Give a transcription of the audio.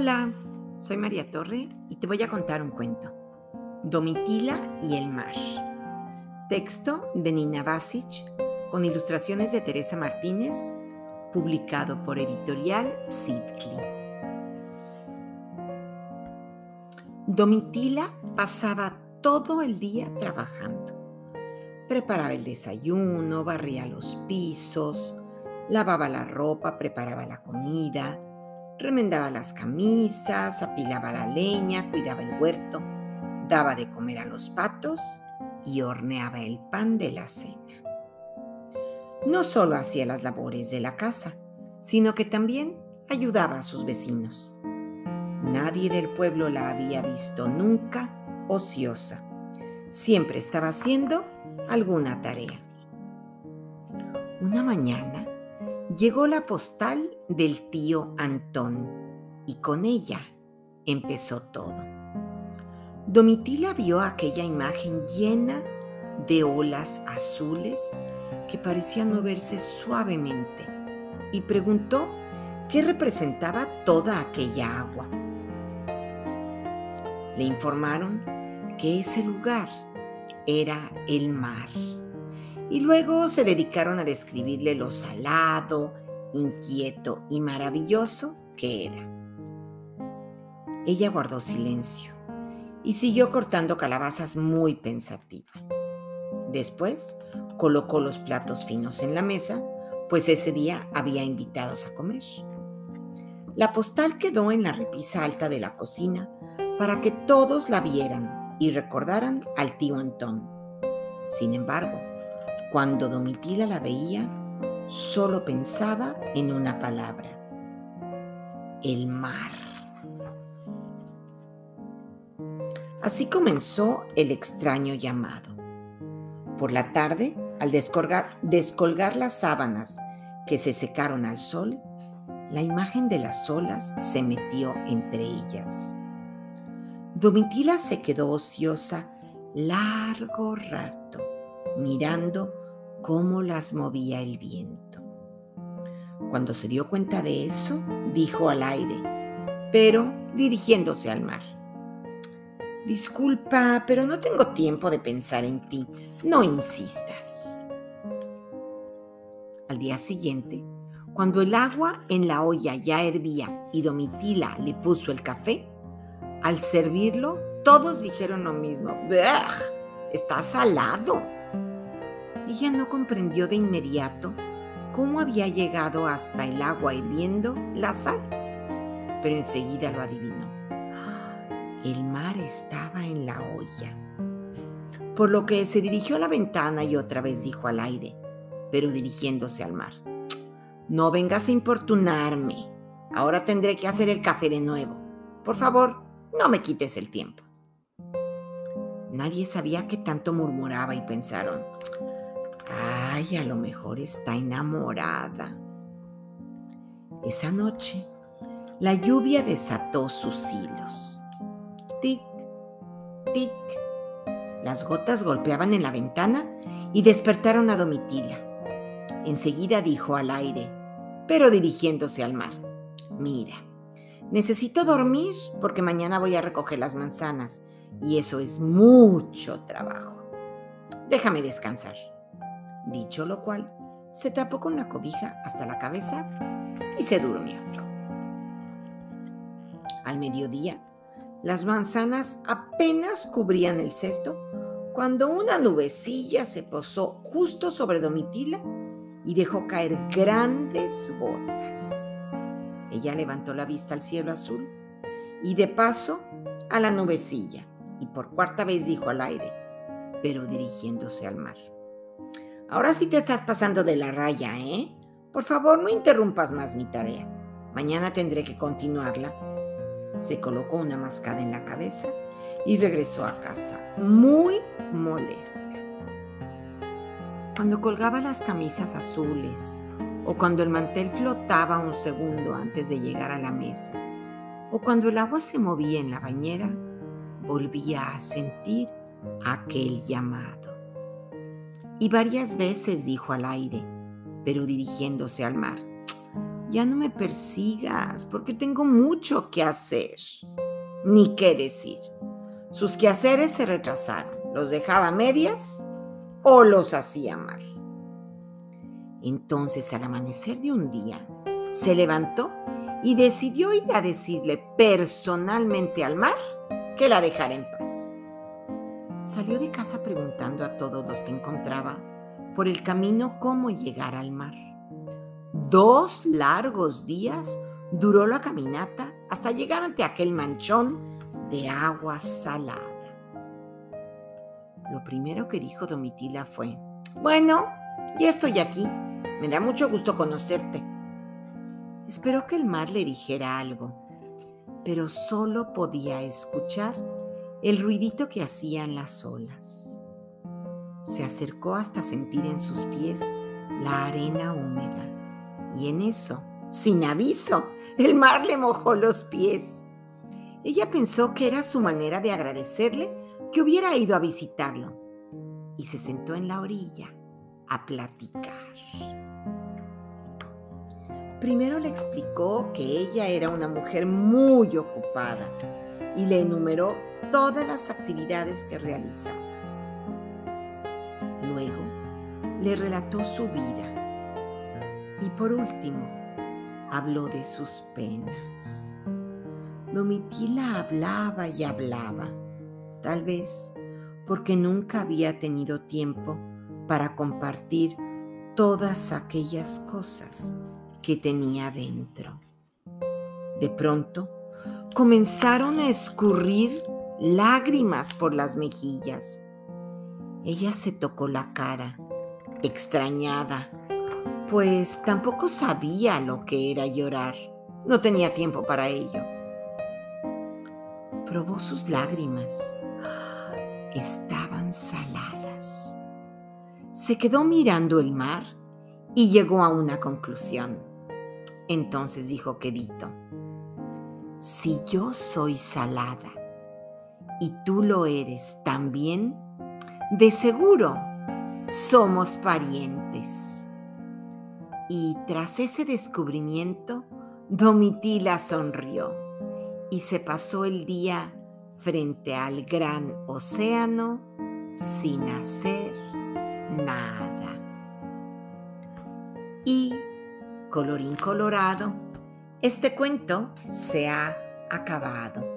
Hola, soy María Torre y te voy a contar un cuento. Domitila y el mar. Texto de Nina Basic con ilustraciones de Teresa Martínez, publicado por editorial Sidkli. Domitila pasaba todo el día trabajando. Preparaba el desayuno, barría los pisos, lavaba la ropa, preparaba la comida, remendaba las camisas, apilaba la leña, cuidaba el huerto, daba de comer a los patos y horneaba el pan de la cena. No solo hacía las labores de la casa, sino que también ayudaba a sus vecinos. Nadie del pueblo la había visto nunca ociosa. Siempre estaba haciendo alguna tarea. Una mañana llegó la postal del tío Antón y con ella empezó todo. Domitila vio aquella imagen llena de olas azules que parecían moverse suavemente y preguntó qué representaba toda aquella agua. Le informaron que ese lugar era el mar y luego se dedicaron a describirle lo salado, inquieto y maravilloso que era. Ella guardó silencio y siguió cortando calabazas muy pensativa. Después colocó los platos finos en la mesa, pues ese día había invitados a comer. La postal quedó en la repisa alta de la cocina para que todos la vieran y recordaran al tío Antón. Sin embargo, cuando Domitila la veía, solo pensaba en una palabra, el mar. Así comenzó el extraño llamado. Por la tarde, al descolgar, descolgar las sábanas que se secaron al sol, la imagen de las olas se metió entre ellas. Domitila se quedó ociosa largo rato mirando cómo las movía el viento. Cuando se dio cuenta de eso, dijo al aire, pero dirigiéndose al mar. Disculpa, pero no tengo tiempo de pensar en ti. No insistas. Al día siguiente, cuando el agua en la olla ya hervía y Domitila le puso el café, al servirlo, todos dijeron lo mismo. Está salado. Ella no comprendió de inmediato cómo había llegado hasta el agua hirviendo la sal, pero enseguida lo adivinó. El mar estaba en la olla. Por lo que se dirigió a la ventana y otra vez dijo al aire, pero dirigiéndose al mar. No vengas a importunarme. Ahora tendré que hacer el café de nuevo. Por favor, no me quites el tiempo. Nadie sabía qué tanto murmuraba y pensaron, Ay, a lo mejor está enamorada. Esa noche, la lluvia desató sus hilos. Tic, tic. Las gotas golpeaban en la ventana y despertaron a Domitila. Enseguida dijo al aire, pero dirigiéndose al mar, mira, necesito dormir porque mañana voy a recoger las manzanas y eso es mucho trabajo. Déjame descansar. Dicho lo cual, se tapó con la cobija hasta la cabeza y se durmió. Al mediodía, las manzanas apenas cubrían el cesto cuando una nubecilla se posó justo sobre Domitila y dejó caer grandes gotas. Ella levantó la vista al cielo azul y de paso a la nubecilla y por cuarta vez dijo al aire, pero dirigiéndose al mar. Ahora sí te estás pasando de la raya, ¿eh? Por favor, no interrumpas más mi tarea. Mañana tendré que continuarla. Se colocó una mascada en la cabeza y regresó a casa, muy molesta. Cuando colgaba las camisas azules o cuando el mantel flotaba un segundo antes de llegar a la mesa o cuando el agua se movía en la bañera, volvía a sentir aquel llamado y varias veces dijo al aire, pero dirigiéndose al mar. ya no me persigas porque tengo mucho que hacer. Ni qué decir. Sus quehaceres se retrasaron. Los dejaba medias o los hacía mal. Entonces, al amanecer de un día, se levantó y decidió ir a decirle personalmente al mar que la dejara en paz. Salió de casa preguntando a todos los que encontraba por el camino cómo llegar al mar. Dos largos días duró la caminata hasta llegar ante aquel manchón de agua salada. Lo primero que dijo Domitila fue, bueno, ya estoy aquí, me da mucho gusto conocerte. Esperó que el mar le dijera algo, pero solo podía escuchar el ruidito que hacían las olas. Se acercó hasta sentir en sus pies la arena húmeda y en eso, sin aviso, el mar le mojó los pies. Ella pensó que era su manera de agradecerle que hubiera ido a visitarlo y se sentó en la orilla a platicar. Primero le explicó que ella era una mujer muy ocupada y le enumeró todas las actividades que realizaba. Luego le relató su vida y por último habló de sus penas. Domitila hablaba y hablaba, tal vez porque nunca había tenido tiempo para compartir todas aquellas cosas que tenía dentro. De pronto, comenzaron a escurrir lágrimas por las mejillas. Ella se tocó la cara, extrañada, pues tampoco sabía lo que era llorar. No tenía tiempo para ello. Probó sus lágrimas. Estaban saladas. Se quedó mirando el mar y llegó a una conclusión. Entonces dijo Quedito, si yo soy salada y tú lo eres también, de seguro somos parientes. Y tras ese descubrimiento, Domitila sonrió y se pasó el día frente al gran océano sin hacer nada. Y, colorín colorado, este cuento se ha acabado.